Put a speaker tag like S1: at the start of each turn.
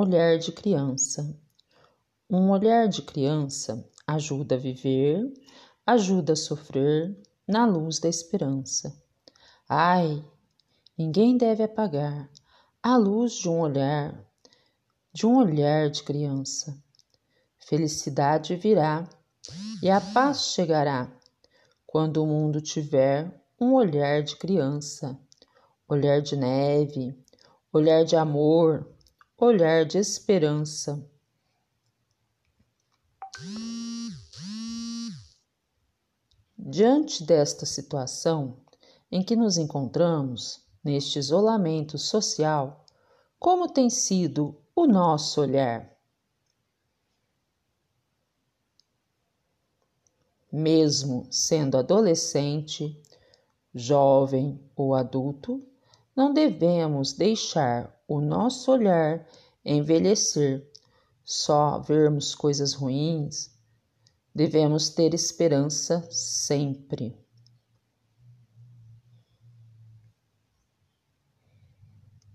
S1: Olhar de criança. Um olhar de criança ajuda a viver, ajuda a sofrer na luz da esperança. Ai, ninguém deve apagar a luz de um olhar, de um olhar de criança. Felicidade virá e a paz chegará quando o mundo tiver um olhar de criança, olhar de neve, olhar de amor olhar de esperança. Diante desta situação em que nos encontramos, neste isolamento social, como tem sido o nosso olhar? Mesmo sendo adolescente, jovem ou adulto, não devemos deixar o nosso olhar envelhecer, só vermos coisas ruins. Devemos ter esperança sempre.